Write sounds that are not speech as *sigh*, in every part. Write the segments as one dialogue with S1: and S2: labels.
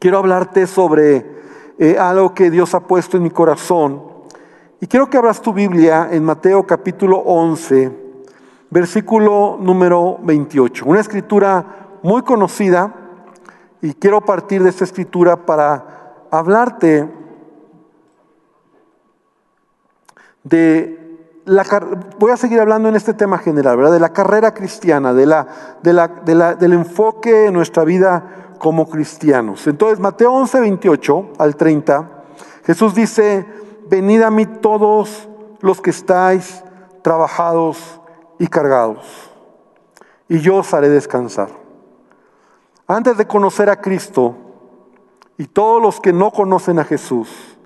S1: quiero hablarte sobre eh, algo que Dios ha puesto en mi corazón. Y quiero que abras tu Biblia en Mateo capítulo 11, versículo número 28. Una escritura muy conocida y quiero partir de esta escritura para hablarte de la, voy a seguir hablando en este tema general, ¿verdad? De la carrera cristiana, de la, de la, del enfoque en nuestra vida como cristianos. Entonces, Mateo 11, 28 al 30, Jesús dice, venid a mí todos los que estáis trabajados y cargados, y yo os haré descansar. Antes de conocer a Cristo, y todos los que no conocen a Jesús,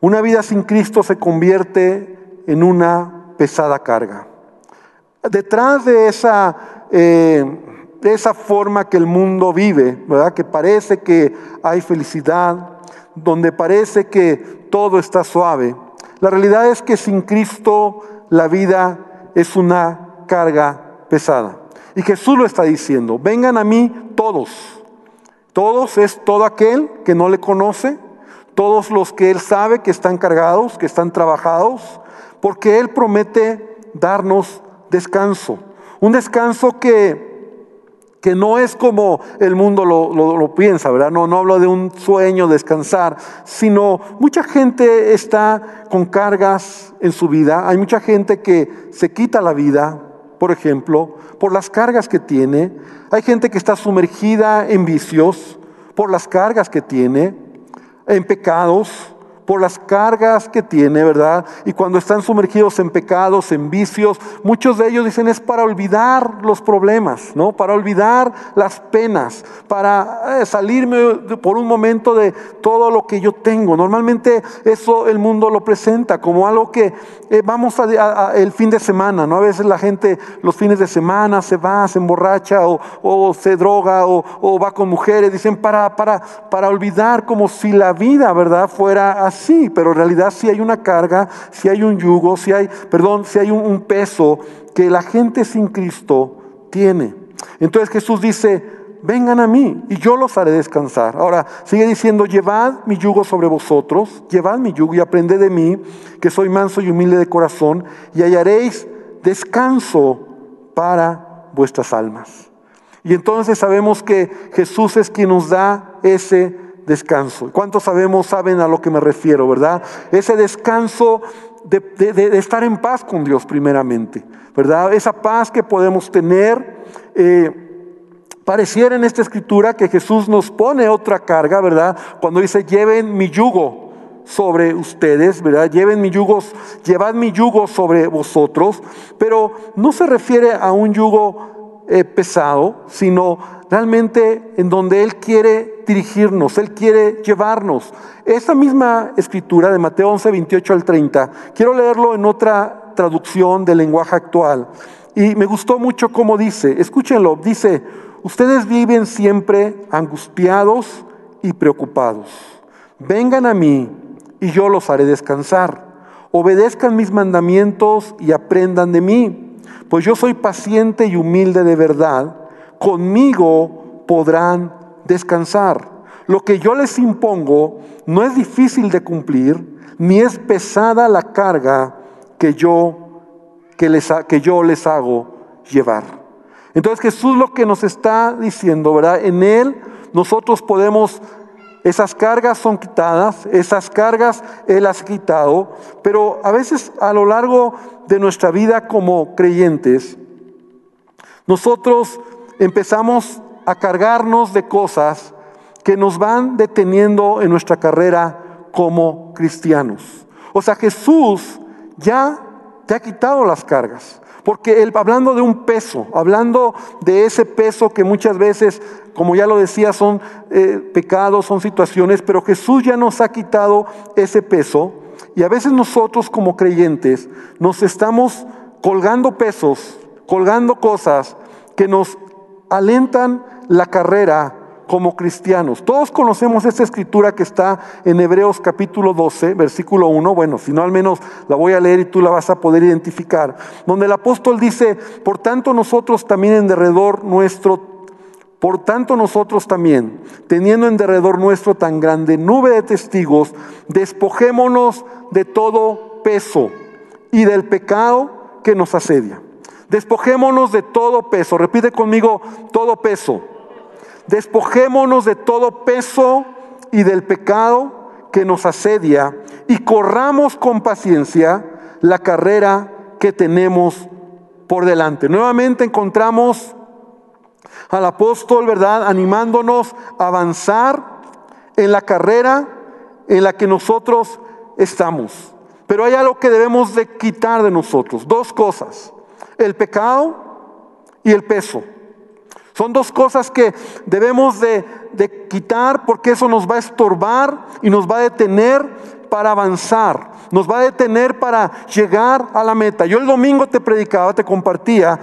S1: una vida sin Cristo se convierte en una pesada carga. Detrás de esa, eh, de esa forma que el mundo vive, ¿verdad? que parece que hay felicidad, donde parece que todo está suave, la realidad es que sin Cristo la vida es una carga pesada. Y Jesús lo está diciendo, vengan a mí todos. Todos es todo aquel que no le conoce, todos los que Él sabe que están cargados, que están trabajados, porque Él promete darnos descanso. Un descanso que, que no es como el mundo lo, piensa, ¿verdad? No, no hablo de un sueño, descansar, sino mucha gente está con cargas en su vida. Hay mucha gente que se quita la vida, por ejemplo, por las cargas que tiene. Hay gente que está sumergida en vicios por las cargas que tiene, en pecados por las cargas que tiene, ¿verdad? Y cuando están sumergidos en pecados, en vicios, muchos de ellos dicen es para olvidar los problemas, ¿no? Para olvidar las penas, para eh, salirme por un momento de todo lo que yo tengo. Normalmente eso el mundo lo presenta como algo que eh, vamos a, el fin de semana, ¿no? A veces la gente los fines de semana se va, se emborracha o, se droga o, va con mujeres, dicen para, para, para olvidar como si la vida, ¿verdad? Fuera así sí, pero en realidad si hay una carga, si hay un yugo, si hay, perdón, si hay un, peso que la gente sin Cristo tiene. Entonces Jesús dice, vengan a mí y yo los haré descansar. Ahora, sigue diciendo, llevad mi yugo sobre vosotros, llevad mi yugo y aprended de mí, que soy manso y humilde de corazón, y hallaréis descanso para vuestras almas. Y entonces sabemos que Jesús es quien nos da ese descanso. ¿Cuántos sabemos, saben a lo que me refiero, verdad? Ese descanso de, estar en paz con Dios primeramente, ¿verdad? Esa paz que podemos tener. Eh, pareciera en esta escritura que Jesús nos pone otra carga, ¿verdad? Cuando dice, lleven mi yugo sobre ustedes, ¿verdad? Lleven mi yugo, llevad mi yugo sobre vosotros, pero no se refiere a un yugo eh, pesado, sino realmente en donde Él quiere dirigirnos, Él quiere llevarnos. Esa misma escritura de Mateo 11, 28 al 30, quiero leerlo en otra traducción del lenguaje actual. Y me gustó mucho cómo dice, escúchenlo, dice, ustedes viven siempre angustiados y preocupados. Vengan a mí y yo los haré descansar. Obedezcan mis mandamientos y aprendan de mí, pues yo soy paciente y humilde de verdad conmigo podrán descansar. Lo que yo les impongo no es difícil de cumplir, ni es pesada la carga que yo, que les, que yo les hago llevar. Entonces Jesús lo que nos está diciendo, ¿verdad? En Él nosotros podemos, esas cargas son quitadas, esas cargas Él las ha quitado, pero a veces a lo largo de nuestra vida como creyentes, nosotros empezamos a cargarnos de cosas que nos van deteniendo en nuestra carrera como cristianos. O sea, Jesús ya te ha quitado las cargas. Porque él, hablando de un peso, hablando de ese peso que muchas veces, como ya lo decía, son eh, pecados, son situaciones, pero Jesús ya nos ha quitado ese peso. Y a veces nosotros como creyentes nos estamos colgando pesos, colgando cosas que nos alentan la carrera como cristianos. Todos conocemos esta escritura que está en Hebreos capítulo 12, versículo 1. Bueno, si no al menos la voy a leer y tú la vas a poder identificar. Donde el apóstol dice, por tanto nosotros también en derredor nuestro Por tanto nosotros también, teniendo en derredor nuestro tan grande nube de testigos, despojémonos de todo peso y del pecado que nos asedia. Despojémonos de todo peso. Repite conmigo, todo peso. Despojémonos de todo peso y del pecado que nos asedia y corramos con paciencia la carrera que tenemos por delante. Nuevamente encontramos al apóstol, ¿verdad? Animándonos a avanzar en la carrera en la que nosotros estamos. Pero hay algo que debemos de quitar de nosotros. Dos cosas. El pecado y el peso. Son dos cosas que debemos de, quitar porque eso nos va a estorbar y nos va a detener para avanzar nos va a detener para llegar a la meta. Yo el domingo te predicaba, te compartía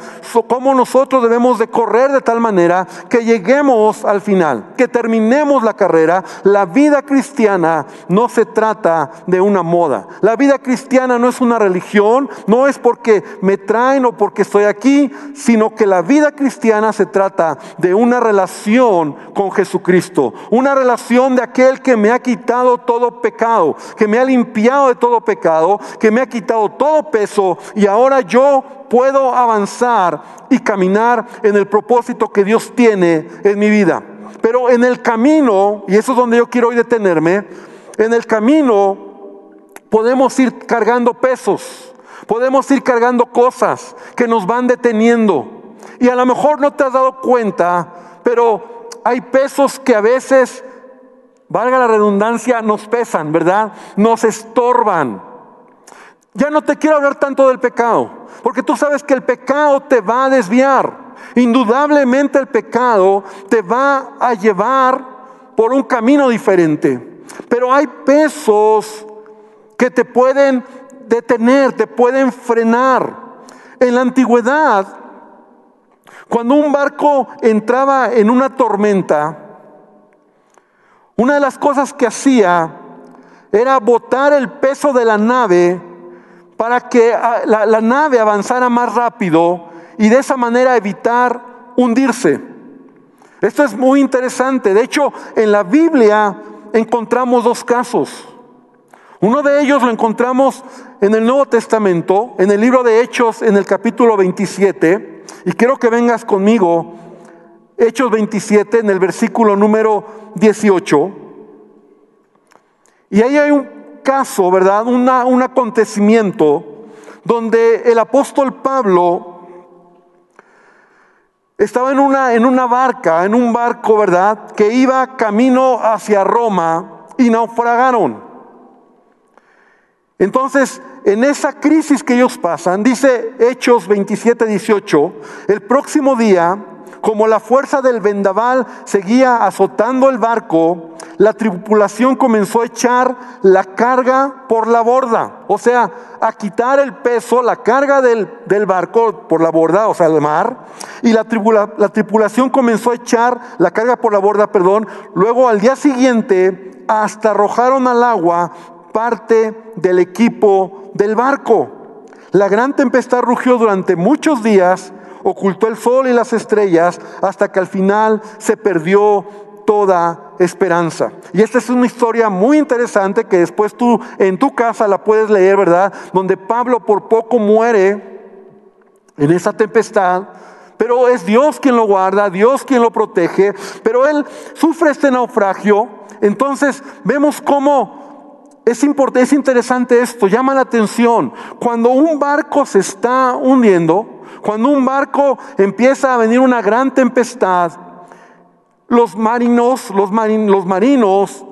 S1: cómo nosotros debemos de correr de tal manera que lleguemos al final, que terminemos la carrera. La vida cristiana no se trata de una moda. La vida cristiana no es una religión, no es porque me traen o porque estoy aquí, sino que la vida cristiana se trata de una relación con Jesucristo, una relación de aquel que me ha quitado todo pecado, que me ha limpiado de todo pecado, que me ha quitado todo peso y ahora yo puedo avanzar y caminar en el propósito que Dios tiene en mi vida. Pero en el camino, y eso es donde yo quiero hoy detenerme, en el camino podemos ir cargando pesos, podemos ir cargando cosas que nos van deteniendo. Y a lo mejor no te has dado cuenta, pero hay pesos que a veces valga la redundancia, nos pesan, ¿verdad? Nos estorban. Ya no te quiero hablar tanto del pecado, porque tú sabes que el pecado te va a desviar. Indudablemente el pecado te va a llevar por un camino diferente. Pero hay pesos que te pueden detener, te pueden frenar. En la antigüedad, cuando un barco entraba en una tormenta, una de las cosas que hacía era botar el peso de la nave para que ah, la, nave avanzara más rápido y de esa manera evitar hundirse. Esto es muy interesante. De hecho, en la Biblia encontramos dos casos. Uno de ellos lo encontramos en el Nuevo Testamento, en el libro de Hechos, en el capítulo 27. Y quiero que vengas conmigo Hechos 27, en el versículo número 18. Y ahí hay un caso, ¿verdad? un acontecimiento donde el apóstol Pablo estaba en una, en una barca, en un barco, ¿verdad? Que iba camino hacia Roma y naufragaron. Entonces, en esa crisis que ellos pasan, dice Hechos 27, 18, el próximo día como la fuerza del vendaval seguía azotando el barco, la tripulación comenzó a echar la carga por la borda, o sea, a quitar el peso, la carga del, barco por la borda, o sea, el mar, y la, la tripulación comenzó a echar la carga por la borda, perdón, luego al día siguiente hasta arrojaron al agua parte del equipo del barco. La gran tempestad rugió durante muchos días ocultó el sol y las estrellas hasta que al final se perdió toda esperanza. Y esta es una historia muy interesante que después tú en tu casa la puedes leer, ¿verdad? Donde Pablo por poco muere en esa tempestad. Pero es Dios quien lo guarda, Dios quien lo protege, pero él sufre este naufragio. Entonces vemos cómo es, importante, es interesante esto, llama la atención. Cuando un barco se está hundiendo, cuando un barco empieza a venir una gran tempestad, los marinos, los, los marinos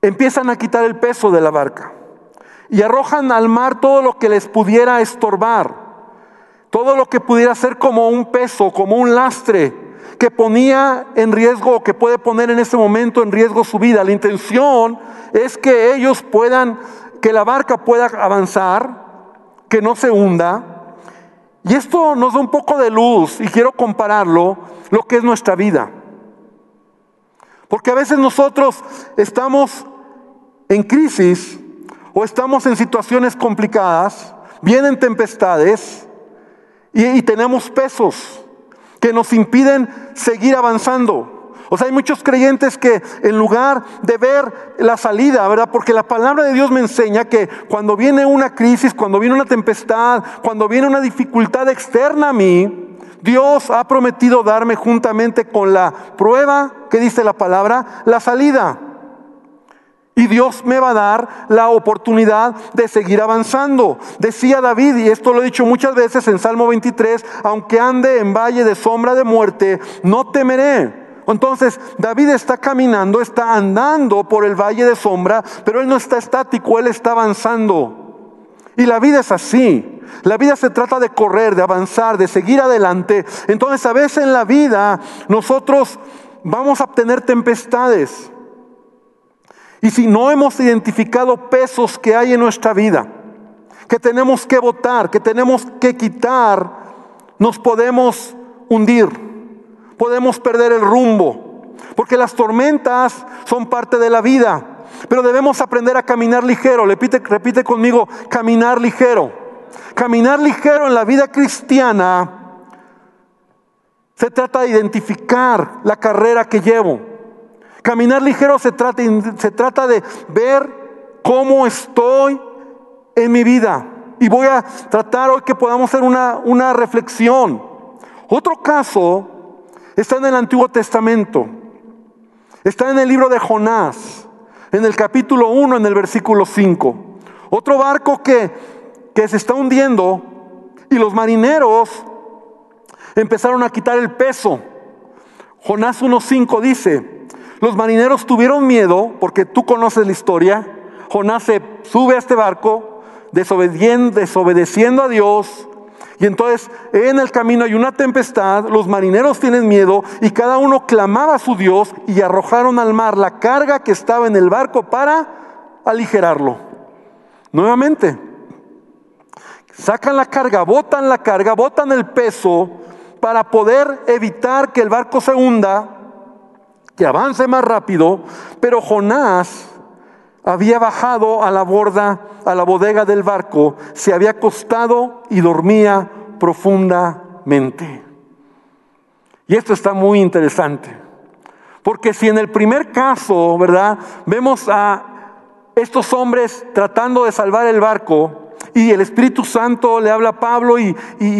S1: empiezan a quitar el peso de la barca y arrojan al mar todo lo que les pudiera estorbar, todo lo que pudiera ser como un peso, como un lastre que ponía en riesgo, que puede poner en ese momento en riesgo su vida. La intención es que ellos puedan, que la barca pueda avanzar, que no se hunda. Y esto nos da un poco de luz y quiero compararlo lo que es nuestra vida. Porque a veces nosotros estamos en crisis o estamos en situaciones complicadas, vienen tempestades y, y tenemos pesos. que nos impiden seguir avanzando. O sea, hay muchos creyentes que en lugar de ver la salida, ¿verdad? Porque la palabra de Dios me enseña que cuando viene una crisis, cuando viene una tempestad, cuando viene una dificultad externa a mí, Dios ha prometido darme juntamente con la prueba, que dice la palabra, la salida. Y Dios me va a dar la oportunidad de seguir avanzando. Decía David, y esto lo he dicho muchas veces en Salmo 23, aunque ande en valle de sombra de muerte, no temeré. Entonces David está caminando, está andando por el valle de sombra, pero él no está estático, él está avanzando. Y la vida es así. La vida se trata de correr, de avanzar, de seguir adelante. Entonces a veces en la vida nosotros vamos a tener tempestades. Y si no hemos identificado pesos que hay en nuestra vida, que tenemos que votar, que tenemos que quitar, nos podemos hundir, podemos perder el rumbo, porque las tormentas son parte de la vida, pero debemos aprender a caminar ligero. Repite, repite conmigo, caminar ligero. Caminar ligero en la vida cristiana se trata de identificar la carrera que llevo. Caminar ligero se trata, se trata de ver cómo estoy en mi vida. Y voy a tratar hoy que podamos hacer una, una reflexión. Otro caso está en el Antiguo Testamento. Está en el libro de Jonás, en el capítulo 1, en el versículo 5. Otro barco que, que se está hundiendo y los marineros empezaron a quitar el peso. Jonás 1.5 dice, los marineros tuvieron miedo, porque tú conoces la historia. Jonás se sube a este barco, desobedeciendo, a Dios. Y entonces en el camino hay una tempestad, los marineros tienen miedo y cada uno clamaba a su Dios y arrojaron al mar la carga que estaba en el barco para aligerarlo. Nuevamente, sacan la carga, botan la carga, botan el peso para poder evitar que el barco se hunda que avance más rápido, pero Jonás había bajado a la borda, a la bodega del barco, se había acostado y dormía profundamente. Y esto está muy interesante, porque si en el primer caso, ¿verdad? Vemos a estos hombres tratando de salvar el barco, y el Espíritu Santo le habla a Pablo y,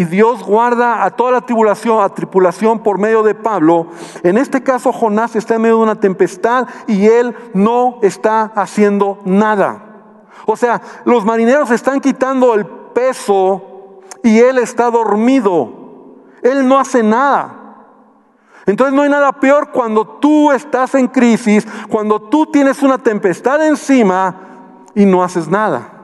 S1: Dios guarda a toda la tribulación, a tripulación por medio de Pablo. En este caso Jonás está en medio de una tempestad y él no está haciendo nada. O sea, los marineros están quitando el peso y él está dormido. Él no hace nada. Entonces no hay nada peor cuando tú estás en crisis, cuando tú tienes una tempestad encima y no haces nada.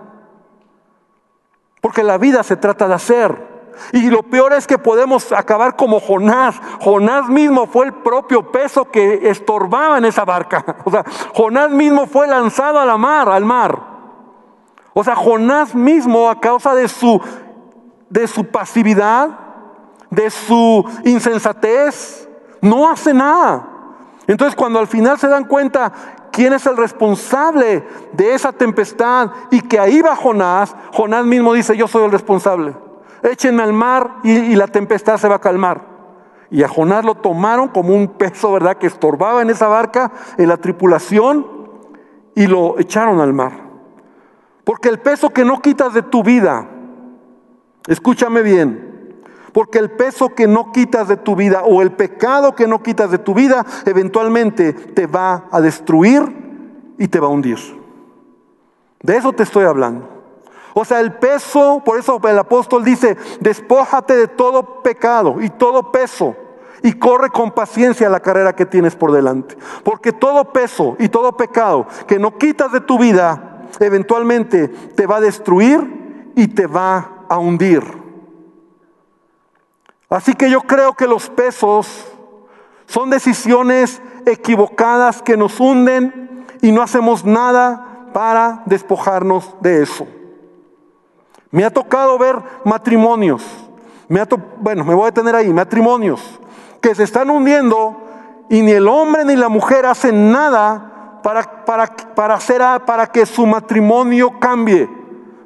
S1: Porque la vida se trata de hacer. Y lo peor es que podemos acabar como Jonás. Jonás mismo fue el propio peso que estorbaba en esa barca. *laughs* O sea, Jonás mismo fue lanzado a la mar, al mar. O sea, Jonás mismo a causa de su de su pasividad, de su insensatez, no hace nada. Entonces, cuando al final se dan cuenta quién es el responsable de esa tempestad y que ahí va Jonás, Jonás mismo dice, yo soy el responsable. Échenme al mar y, la tempestad se va a calmar. Y a Jonás lo tomaron como un peso, ¿verdad?, que estorbaba en esa barca, en la tripulación, y lo echaron al mar. Porque el peso que no quitas de tu vida, escúchame bien, porque el peso que no quitas de tu vida o el pecado que no quitas de tu vida eventualmente te va a destruir y te va a hundir. De eso te estoy hablando. O sea, el peso, por eso el apóstol dice, despójate de todo pecado y todo peso y corre con paciencia la carrera que tienes por delante. Porque todo peso y todo pecado que no quitas de tu vida, eventualmente te va a destruir y te va a hundir. Así que yo creo que los pesos son decisiones equivocadas que nos hunden y no hacemos nada para despojarnos de eso. Me ha tocado ver matrimonios, me ha bueno, me voy a detener ahí, matrimonios que se están hundiendo y ni el hombre ni la mujer hacen nada para, para, para, hacer, para que su matrimonio cambie.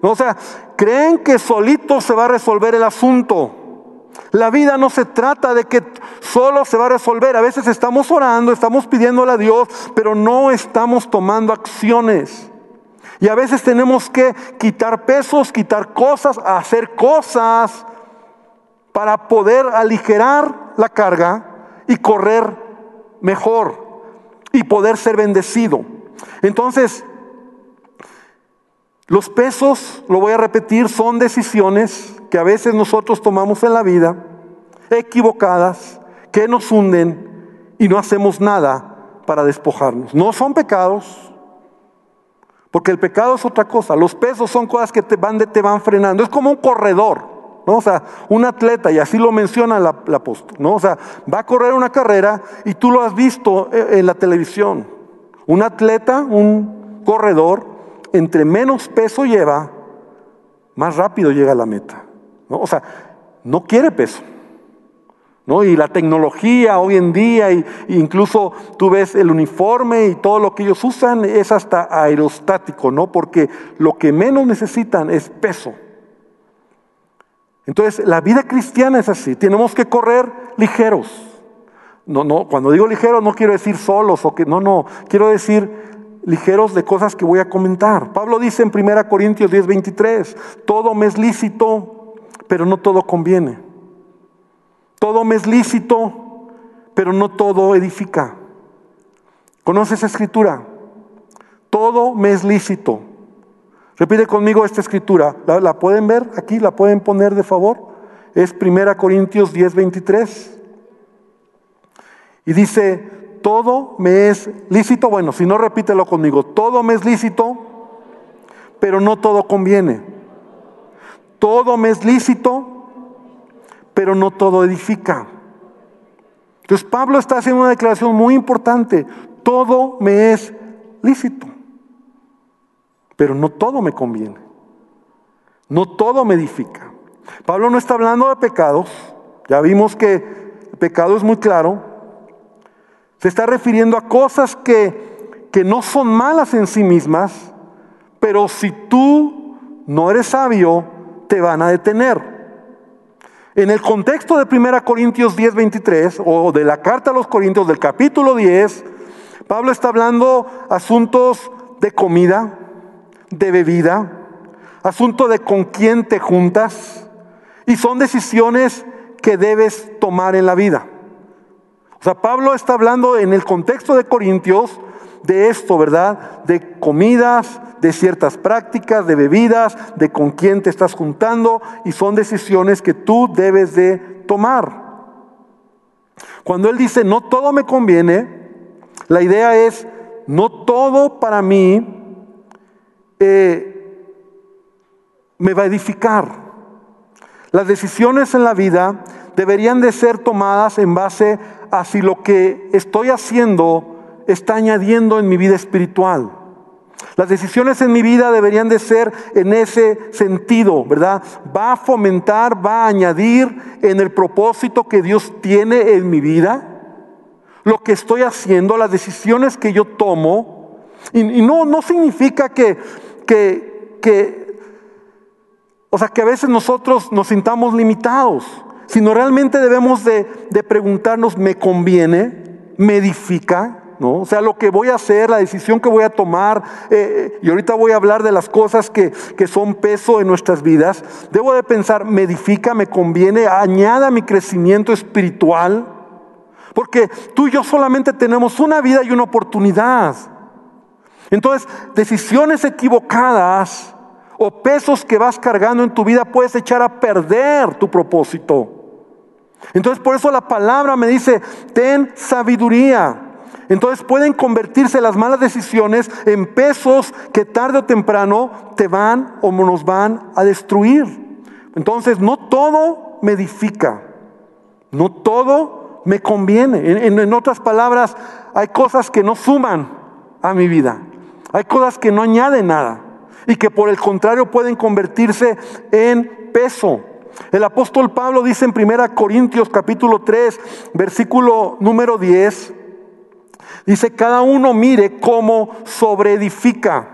S1: O sea, creen que solito se va a resolver el asunto. La vida no se trata de que solo se va a resolver. A veces estamos orando, estamos pidiéndole a Dios, pero no estamos tomando acciones. Y a veces tenemos que quitar pesos, quitar cosas, hacer cosas para poder aligerar la carga y correr mejor y poder ser bendecido. Entonces, los pesos, lo voy a repetir, son decisiones que a veces nosotros tomamos en la vida, equivocadas, que nos hunden y no hacemos nada para despojarnos. No son pecados, porque el pecado es otra cosa. Los pesos son cosas que te van, te van frenando. Es como un corredor, ¿no? O sea, un atleta, y así lo menciona la, apóstol, ¿no? O sea, va a correr una carrera y tú lo has visto en la televisión. Un atleta, un corredor, entre menos peso lleva, más rápido llega a la meta. ¿no? O sea, no quiere peso. ¿No? Y la tecnología hoy en día, y, incluso tú ves el uniforme y todo lo que ellos usan es hasta aerostático, ¿no? Porque lo que menos necesitan es peso. Entonces, la vida cristiana es así, tenemos que correr ligeros. No, no, cuando digo ligeros no quiero decir solos o que no, no, quiero decir ligeros de cosas que voy a comentar. Pablo dice en 1 Corintios 10, 23, todo me es lícito, pero no todo conviene. Todo me es lícito, pero no todo edifica. ¿Conoces esa escritura? Todo me es lícito. Repite conmigo esta escritura. ¿La, pueden ver aquí? ¿La pueden poner de favor? Es 1 Corintios 10, 23. Y dice, todo me es lícito. Bueno, si no, repítelo conmigo. Todo me es lícito, pero no todo conviene. Todo me es lícito, pero no todo edifica. Entonces Pablo está haciendo una declaración muy importante. Todo me es lícito, pero no todo me conviene. No todo me edifica. Pablo no está hablando de pecados. Ya vimos que el pecado es muy claro. Se está refiriendo a cosas que, que no son malas en sí mismas, pero si tú no eres sabio, te van a detener. En el contexto de 1 Corintios 10, 23, o de la carta a los Corintios del capítulo 10, Pablo está hablando asuntos de comida, de bebida, asunto de con quién te juntas, y son decisiones que debes tomar en la vida. O sea, Pablo está hablando en el contexto de Corintios de esto, ¿verdad? De comidas, de ciertas prácticas, de bebidas, de con quién te estás juntando y son decisiones que tú debes de tomar. Cuando él dice, no todo me conviene, la idea es, no todo para mí eh, me va a edificar. Las decisiones en la vida deberían de ser tomadas en base a si lo que estoy haciendo está añadiendo en mi vida espiritual. Las decisiones en mi vida deberían de ser en ese sentido, ¿verdad? Va a fomentar, va a añadir en el propósito que Dios tiene en mi vida. Lo que estoy haciendo, las decisiones que yo tomo. Y, no, no significa que, que, que, o sea, que a veces nosotros nos sintamos limitados, sino realmente debemos de, de preguntarnos, ¿me conviene? ¿Me edifica? ¿no? O sea, lo que voy a hacer, la decisión que voy a tomar, eh, eh, y ahorita voy a hablar de las cosas que, que, son peso en nuestras vidas, debo de pensar, me edifica, me conviene, añada mi crecimiento espiritual, porque tú y yo solamente tenemos una vida y una oportunidad. Entonces, decisiones equivocadas o pesos que vas cargando en tu vida puedes echar a perder tu propósito. Entonces, por eso la palabra me dice, ten sabiduría. Entonces pueden convertirse las malas decisiones en pesos que tarde o temprano te van o nos van a destruir. Entonces no todo me edifica, no todo me conviene. En, otras palabras, hay cosas que no suman a mi vida, hay cosas que no añaden nada y que por el contrario pueden convertirse en peso. El apóstol Pablo dice en 1 Corintios capítulo 3, versículo número 10, Dice, cada uno mire cómo sobreedifica.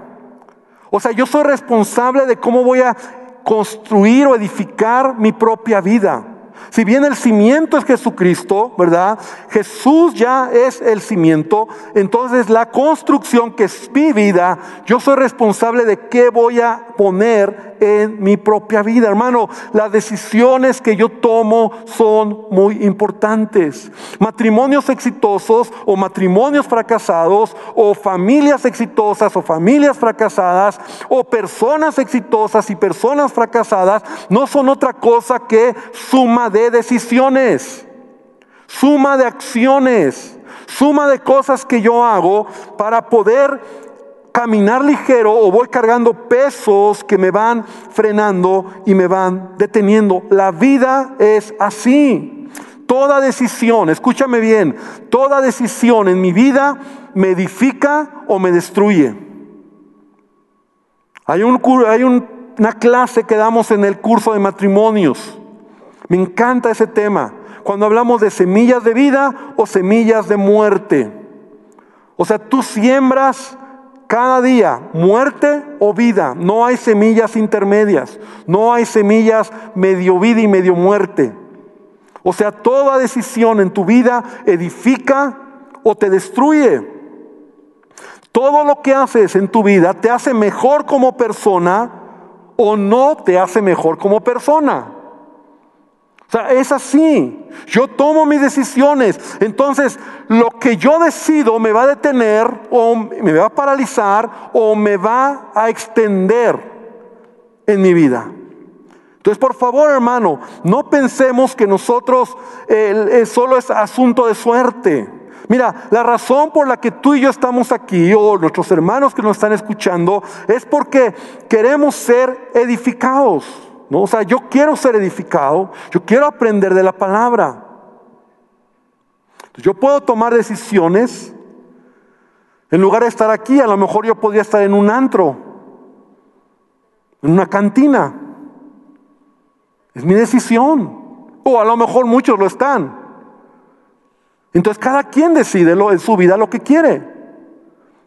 S1: O sea, yo soy responsable de cómo voy a construir o edificar mi propia vida. Si bien el cimiento es Jesucristo, ¿verdad? Jesús ya es el cimiento. Entonces la construcción que es mi vida, yo soy responsable de qué voy a poner en mi propia vida. Hermano, las decisiones que yo tomo son muy importantes. Matrimonios exitosos o matrimonios fracasados o familias exitosas o familias fracasadas o personas exitosas y personas fracasadas no son otra cosa que suma de decisiones, suma de acciones, suma de cosas que yo hago para poder caminar ligero o voy cargando pesos que me van frenando y me van deteniendo. La vida es así. Toda decisión, escúchame bien, toda decisión en mi vida me edifica o me destruye. Hay, un, hay una clase que damos en el curso de matrimonios me encanta ese tema. Cuando hablamos de semillas de vida o semillas de muerte. O sea, tú siembras cada día muerte o vida. No hay semillas intermedias. No hay semillas medio vida y medio muerte. O sea, toda decisión en tu vida edifica o te destruye. Todo lo que haces en tu vida te hace mejor como persona o no te hace mejor como persona. Sea, es así. Yo tomo mis decisiones. Entonces, lo que yo decido me va a detener o me va a paralizar o me va a extender en mi vida. Entonces, por favor, hermano, no pensemos que nosotros solo es asunto de suerte. Mira, la razón por la que tú y yo estamos aquí, o nuestros hermanos que nos están escuchando, es porque queremos ser edificados. O sea, yo quiero ser edificado, yo quiero aprender de la palabra. Yo puedo tomar decisiones. En lugar de estar aquí, a lo mejor yo podría estar en un antro, en una cantina. Es mi decisión. O a lo mejor muchos lo están. Entonces cada quien decide en su vida lo que quiere.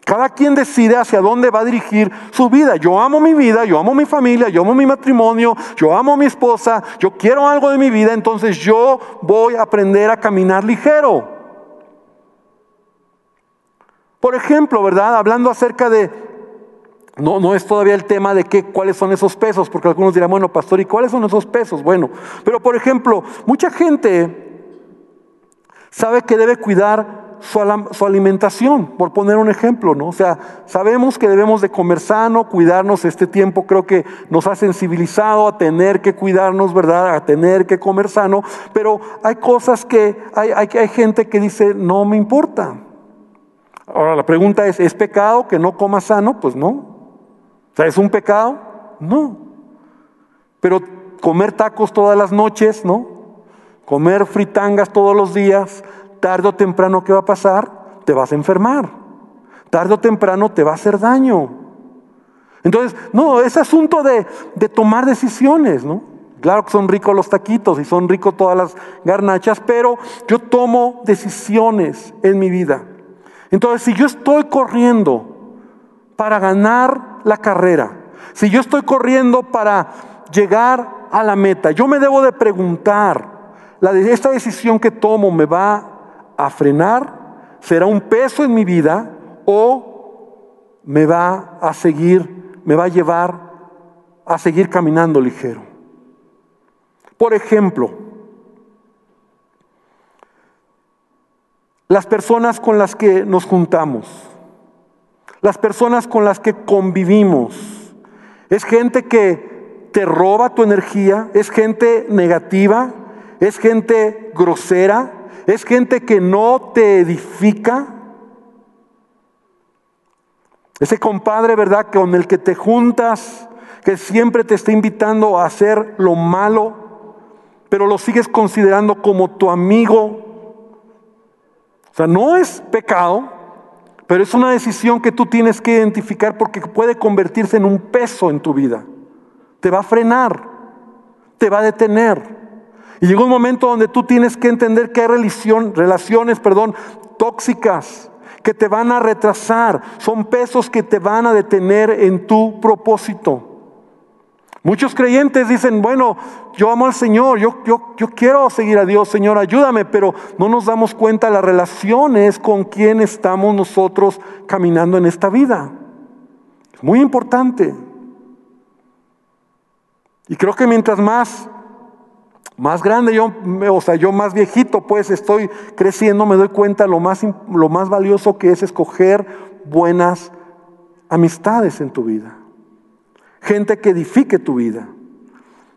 S1: Cada quien decide hacia dónde va a dirigir su vida. Yo amo mi vida, yo amo mi familia, yo amo mi matrimonio, yo amo a mi esposa, yo quiero algo de mi vida, entonces yo voy a aprender a caminar ligero. Por ejemplo, ¿verdad? Hablando acerca de, no, no es todavía el tema de qué, cuáles son esos pesos, porque algunos dirán, bueno, pastor, ¿y cuáles son esos pesos? Bueno, pero por ejemplo, mucha gente sabe que debe cuidar su, alimentación, por poner un ejemplo, ¿no? O sea, sabemos que debemos de comer sano, cuidarnos este tiempo, creo que nos ha sensibilizado a tener que cuidarnos, ¿verdad? A tener que comer sano, pero hay cosas que hay, hay, gente que dice, no me importa. Ahora la pregunta es, ¿es pecado que no coma sano? Pues no. O sea, ¿es un pecado? No. Pero comer tacos todas las noches, ¿no? Comer fritangas todos los días, tarde o temprano, ¿qué va a pasar? Te vas a enfermar. Tarde o temprano te va a hacer daño. Entonces, no, es asunto de, de tomar decisiones, ¿no? Claro que son ricos los taquitos y son ricos todas las garnachas, pero yo tomo decisiones en mi vida. Entonces, si yo estoy corriendo para ganar la carrera, si yo estoy corriendo para llegar a la meta, yo me debo de preguntar, ¿la, ¿esta decisión que tomo me va a frenar, será un peso en mi vida o me va a seguir, me va a llevar a seguir caminando ligero. Por ejemplo, las personas con las que nos juntamos, las personas con las que convivimos, es gente que te roba tu energía, es gente negativa, es gente grosera, es gente que no te edifica. Ese compadre, ¿verdad? Con el que te juntas, que siempre te está invitando a hacer lo malo, pero lo sigues considerando como tu amigo. O sea, no es pecado, pero es una decisión que tú tienes que identificar porque puede convertirse en un peso en tu vida. Te va a frenar, te va a detener. Y llegó un momento donde tú tienes que entender que hay relaciones perdón, tóxicas que te van a retrasar, son pesos que te van a detener en tu propósito. Muchos creyentes dicen, bueno, yo amo al Señor, yo, yo, yo quiero seguir a Dios, Señor, ayúdame, pero no nos damos cuenta de las relaciones con quien estamos nosotros caminando en esta vida. Es muy importante. Y creo que mientras más, más grande yo, o sea, yo más viejito, pues estoy creciendo, me doy cuenta lo más, lo más valioso que es escoger buenas amistades en tu vida gente que edifique tu vida.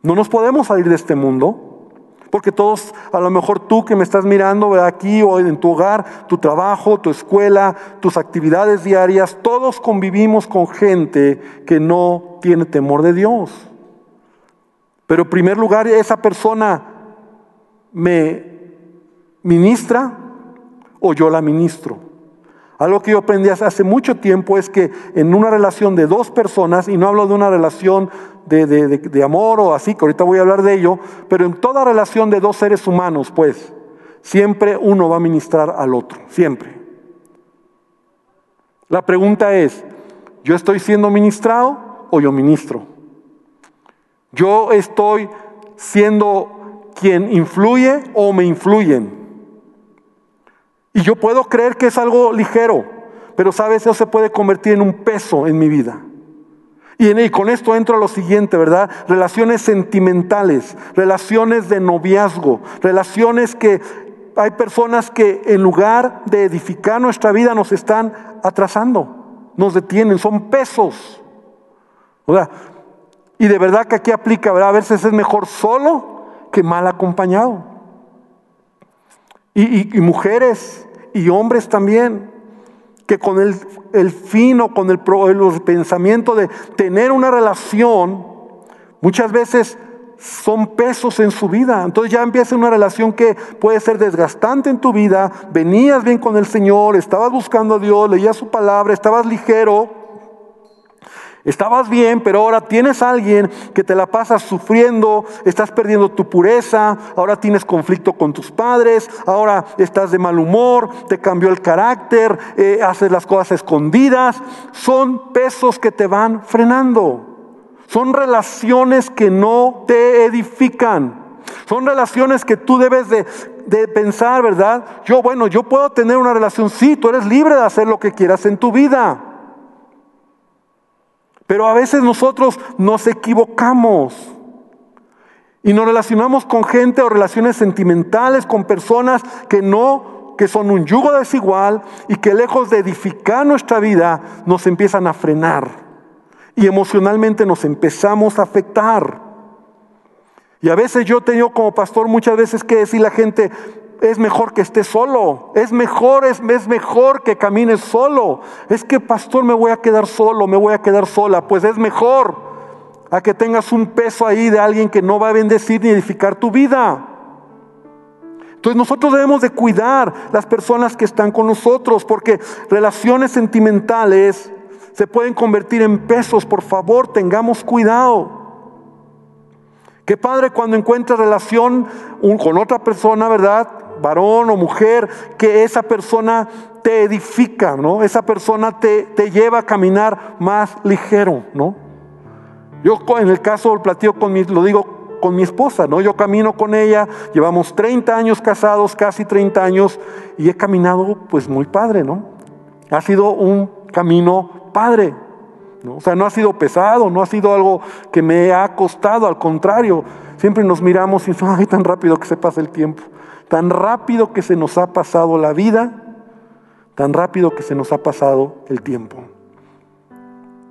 S1: No nos podemos salir de este mundo, porque todos, a lo mejor tú que me estás mirando aquí o en tu hogar, tu trabajo, tu escuela, tus actividades diarias, todos convivimos con gente que no tiene temor de Dios. Pero en primer lugar, esa persona me ministra o yo la ministro. Algo que yo aprendí hace mucho tiempo es que en una relación de dos personas, y no hablo de una relación de, amor o así, que ahorita voy a hablar de ello, pero en toda relación de dos seres humanos, pues, siempre uno va a ministrar al otro, siempre. La pregunta es, ¿yo estoy siendo ministrado o yo ministro? ¿Yo estoy siendo quien influye o me influyen? Y yo puedo creer que es algo ligero, pero sabes, eso se puede convertir en un peso en mi vida. Y, con esto entro a lo siguiente, ¿verdad? Relaciones sentimentales, relaciones de noviazgo, relaciones que hay personas que en lugar de edificar nuestra vida nos están atrasando, nos detienen, son pesos. Y de verdad que aquí aplica. A veces es mejor solo que mal acompañado. Y, mujeres y hombres también, que con el, el fin o con el, el pensamiento de tener una relación, muchas veces son pesos en su vida. Entonces ya empieza una relación que puede ser desgastante en tu vida. Venías bien con el Señor, estabas buscando a Dios, leías su palabra, estabas ligero, Estabas bien, pero ahora tienes a alguien que te la pasas sufriendo, estás perdiendo tu pureza, ahora tienes conflicto con tus padres, ahora estás de mal humor, te cambió el carácter, eh, haces las cosas escondidas. Son pesos que te van frenando. Son relaciones que no te edifican. Son relaciones que tú debes de, de, pensar, ¿verdad? Yo, bueno, yo puedo tener una relación, sí, tú eres libre de hacer lo que quieras en tu vida. Pero a veces nosotros nos equivocamos y nos relacionamos con gente o relaciones sentimentales, con personas que no, que son un yugo desigual y que lejos de edificar nuestra vida nos empiezan a frenar y emocionalmente nos empezamos a afectar. Y a veces yo he tenido como pastor muchas veces que decir a la gente, es mejor que esté solo, es mejor, es, es mejor que camines solo. Es que pastor me voy a quedar solo, me voy a quedar sola, pues es mejor a que tengas un peso ahí de alguien que no va a bendecir ni edificar tu vida. Entonces nosotros debemos de cuidar las personas que están con nosotros, porque relaciones sentimentales se pueden convertir en pesos. Por favor, tengamos cuidado. Qué padre cuando encuentras relación con otra persona, ¿verdad? Varón o mujer, que esa persona te edifica, ¿no? Esa persona te, te lleva a caminar más ligero, ¿no? Yo en el caso del platillo con mi, lo digo con mi esposa, ¿no? Yo camino con ella, llevamos 30 años casados, casi 30 años, y he caminado pues muy padre, ¿no? Ha sido un camino padre, ¿no? O sea, no ha sido pesado, no ha sido algo que me ha costado, al contrario, siempre nos miramos y *laughs* ay, tan rápido que se pasa el tiempo. Tan rápido que se nos ha pasado la vida, tan rápido que se nos ha pasado el tiempo.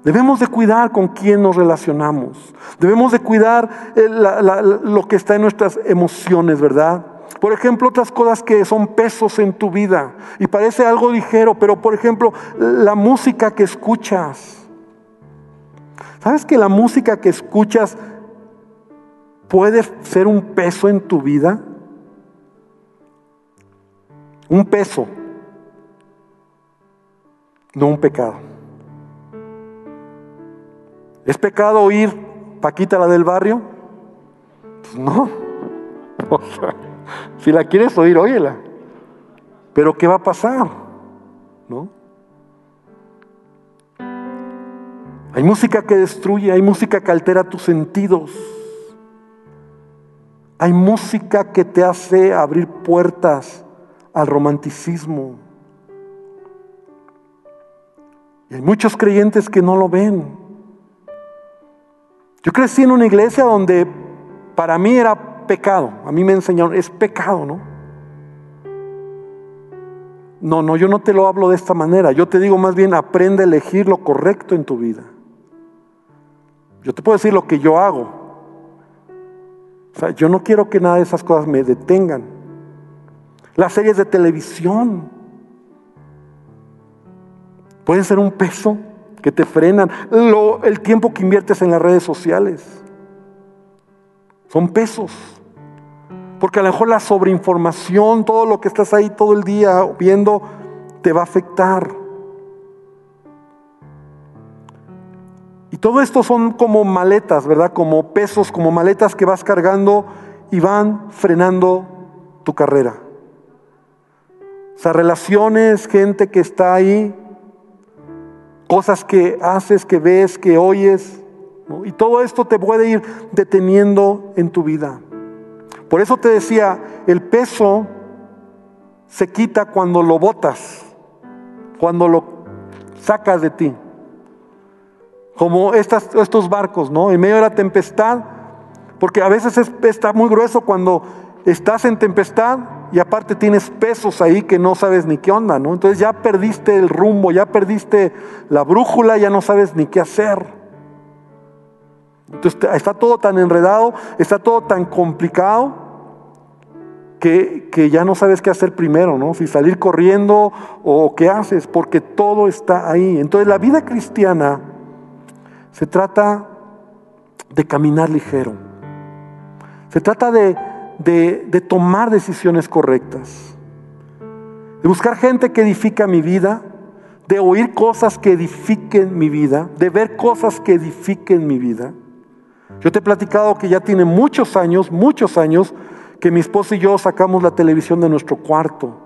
S1: Debemos de cuidar con quién nos relacionamos. Debemos de cuidar eh, lo que está en nuestras emociones, ¿verdad? Por ejemplo, otras cosas que son pesos en tu vida y parece algo ligero, pero por ejemplo, la música que escuchas. ¿Sabes que la música que escuchas puede ser un peso en tu vida? Un peso, no un pecado. ¿Es pecado oír Paquita la del barrio? Pues no. *laughs* si la quieres oír, óyela. Pero ¿qué va a pasar? ¿No? Hay música que destruye, hay música que altera tus sentidos. Hay música que te hace abrir puertas al romanticismo. Y hay muchos creyentes que no lo ven. Yo crecí en una iglesia donde para mí era pecado. A mí me enseñaron, es pecado, ¿no? No, no, yo no te lo hablo de esta manera. Yo te digo más bien, aprende a elegir lo correcto en tu vida. Yo te puedo decir lo que yo hago. O sea, yo no quiero que nada de esas cosas me detengan. Las series de televisión pueden ser un peso que te frenan. El tiempo que inviertes en las redes sociales son pesos. Porque a lo mejor la sobreinformación, todo lo que estás ahí todo el día viendo, te va a afectar. Y todo esto son como maletas, ¿verdad? Como pesos, como maletas que vas cargando y van frenando tu carrera. O relaciones, gente que está ahí, cosas que haces, que ves, que oyes. Y todo esto te puede ir deteniendo en tu vida. Por eso te decía, el peso se quita cuando lo botas, cuando lo sacas de ti. Como estas, estos barcos, ¿no? En medio de la tempestad, porque a veces está muy grueso cuando estás en tempestad y aparte tienes pesos ahí que no sabes ni qué onda, ¿no? Entonces ya perdiste el rumbo, ya perdiste la brújula, ya no sabes ni qué hacer. Entonces está todo tan enredado, está todo tan complicado que, que, ya no sabes qué hacer primero, ¿no? Si salir corriendo o qué haces, porque todo está ahí. Entonces la vida cristiana se trata de caminar ligero. Se trata de, de, tomar decisiones correctas. De buscar gente que edifica mi vida, de oír cosas que edifiquen mi vida, de ver cosas que edifiquen mi vida. Yo te he platicado que ya tiene muchos años, muchos años, que mi esposa y yo sacamos la televisión de nuestro cuarto.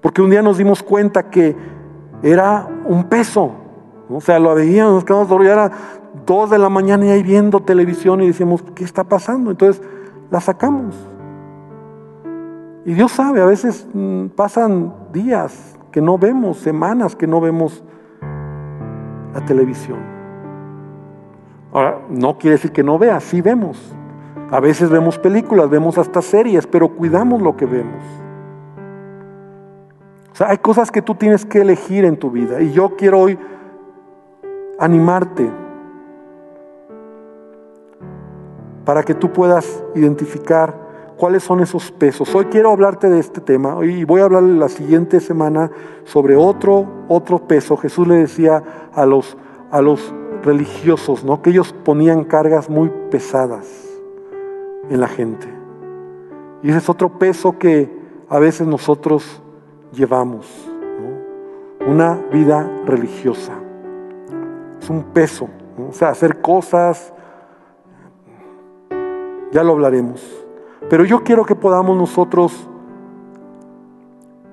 S1: Porque un día nos dimos cuenta que era un peso. O sea, lo veíamos, nos quedamos dormidos, era dos de la mañana y ahí viendo televisión y decíamos, ¿qué está pasando? Entonces la sacamos. Y Dios sabe, a veces mm, pasan días que no vemos, semanas que no vemos la televisión. Ahora, no quiere decir que no veas, sí vemos. A veces vemos películas, vemos hasta series, pero cuidamos lo que vemos. O sea, hay cosas que tú tienes que elegir en tu vida. Y yo quiero hoy animarte para que tú puedas identificar cuáles son esos pesos. Hoy quiero hablarte de este tema y voy a hablar la siguiente semana sobre otro otro peso. Jesús le decía a los a los religiosos, ¿no? Que ellos ponían cargas muy pesadas en la gente. Y ese es otro peso que a veces nosotros llevamos, Una vida religiosa. Es un peso, o sea, hacer cosas, ya lo hablaremos. Pero yo quiero que podamos nosotros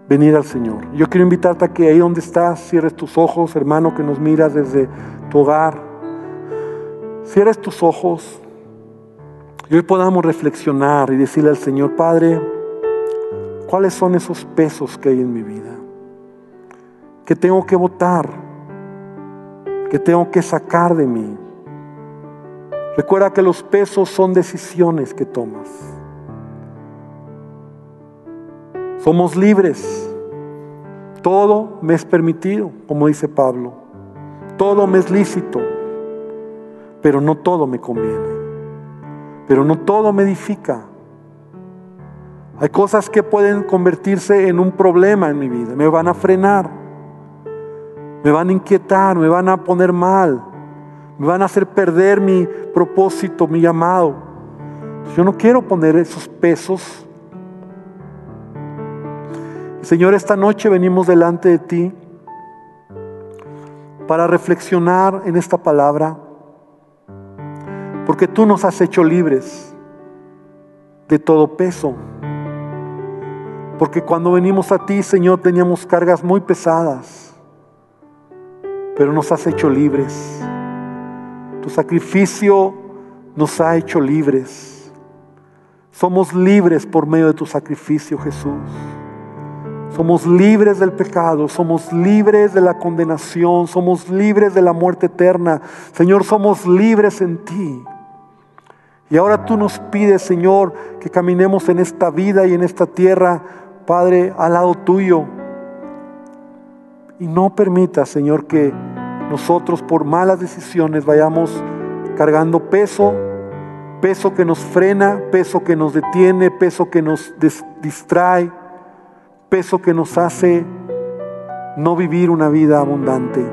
S1: venir al Señor. Yo quiero invitarte a que ahí donde estás, cierres tus ojos, hermano, que nos miras desde tu hogar, cierres tus ojos y hoy podamos reflexionar y decirle al Señor, Padre, ¿cuáles son esos pesos que hay en mi vida? Que tengo que votar, que tengo que sacar de mí. Recuerda que los pesos son decisiones que tomas. Somos libres. Todo me es permitido, como dice Pablo. Todo me es lícito, pero no todo me conviene. Pero no todo me edifica. Hay cosas que pueden convertirse en un problema en mi vida. Me van a frenar. Me van a inquietar, me van a poner mal. Me van a hacer perder mi propósito, mi llamado. Yo no quiero poner esos pesos Señor, esta noche venimos delante de ti para reflexionar en esta palabra, porque tú nos has hecho libres de todo peso. Porque cuando venimos a ti, Señor, teníamos cargas muy pesadas. pero nos has hecho libres. Tu sacrificio nos ha hecho libres. Somos libres por medio de tu sacrificio, Jesús. Somos libres del pecado, somos libres de la condenación, somos libres de la muerte eterna. Señor, somos libres en ti. Y ahora tú nos pides, Señor, que caminemos en esta vida y en esta tierra, Padre, al lado tuyo. Y no permita, Señor, que nosotros por malas decisiones vayamos cargando peso, peso que nos frena, peso que nos detiene, peso que nos distrae, peso que nos hace no vivir una vida abundante.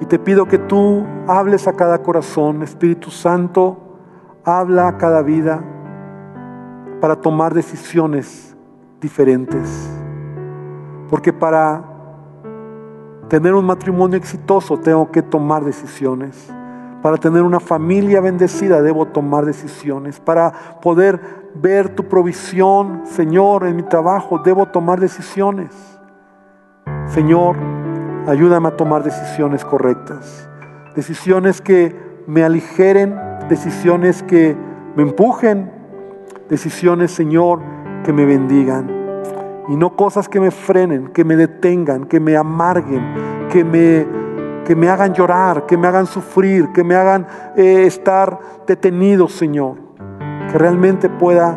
S1: Y te pido que tú hables a cada corazón, Espíritu Santo, habla a cada vida para tomar decisiones diferentes. Porque para tener un matrimonio exitoso tengo que tomar decisiones. Para tener una familia bendecida debo tomar decisiones. Para poder ver tu provisión, Señor, en mi trabajo, debo tomar decisiones. Señor, ayúdame a tomar decisiones correctas. Decisiones que me aligeren, decisiones que me empujen, decisiones, Señor, que me bendigan. Y no cosas que me frenen, que me detengan, que me amarguen, que me, que me hagan llorar, que me hagan sufrir, que me hagan eh, estar detenido, Señor. Que realmente pueda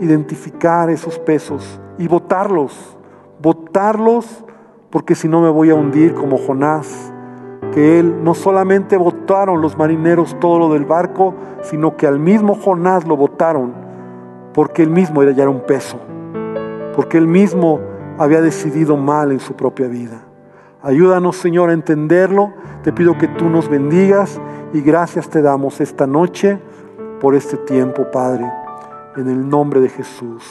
S1: identificar esos pesos y botarlos, botarlos, porque si no me voy a hundir como Jonás, que él no solamente botaron los marineros todo lo del barco, sino que al mismo Jonás lo botaron, porque él mismo ya era un peso porque Él mismo había decidido mal en su propia vida. Ayúdanos, Señor, a entenderlo. Te pido que tú nos bendigas y gracias te damos esta noche por este tiempo, Padre, en el nombre de Jesús.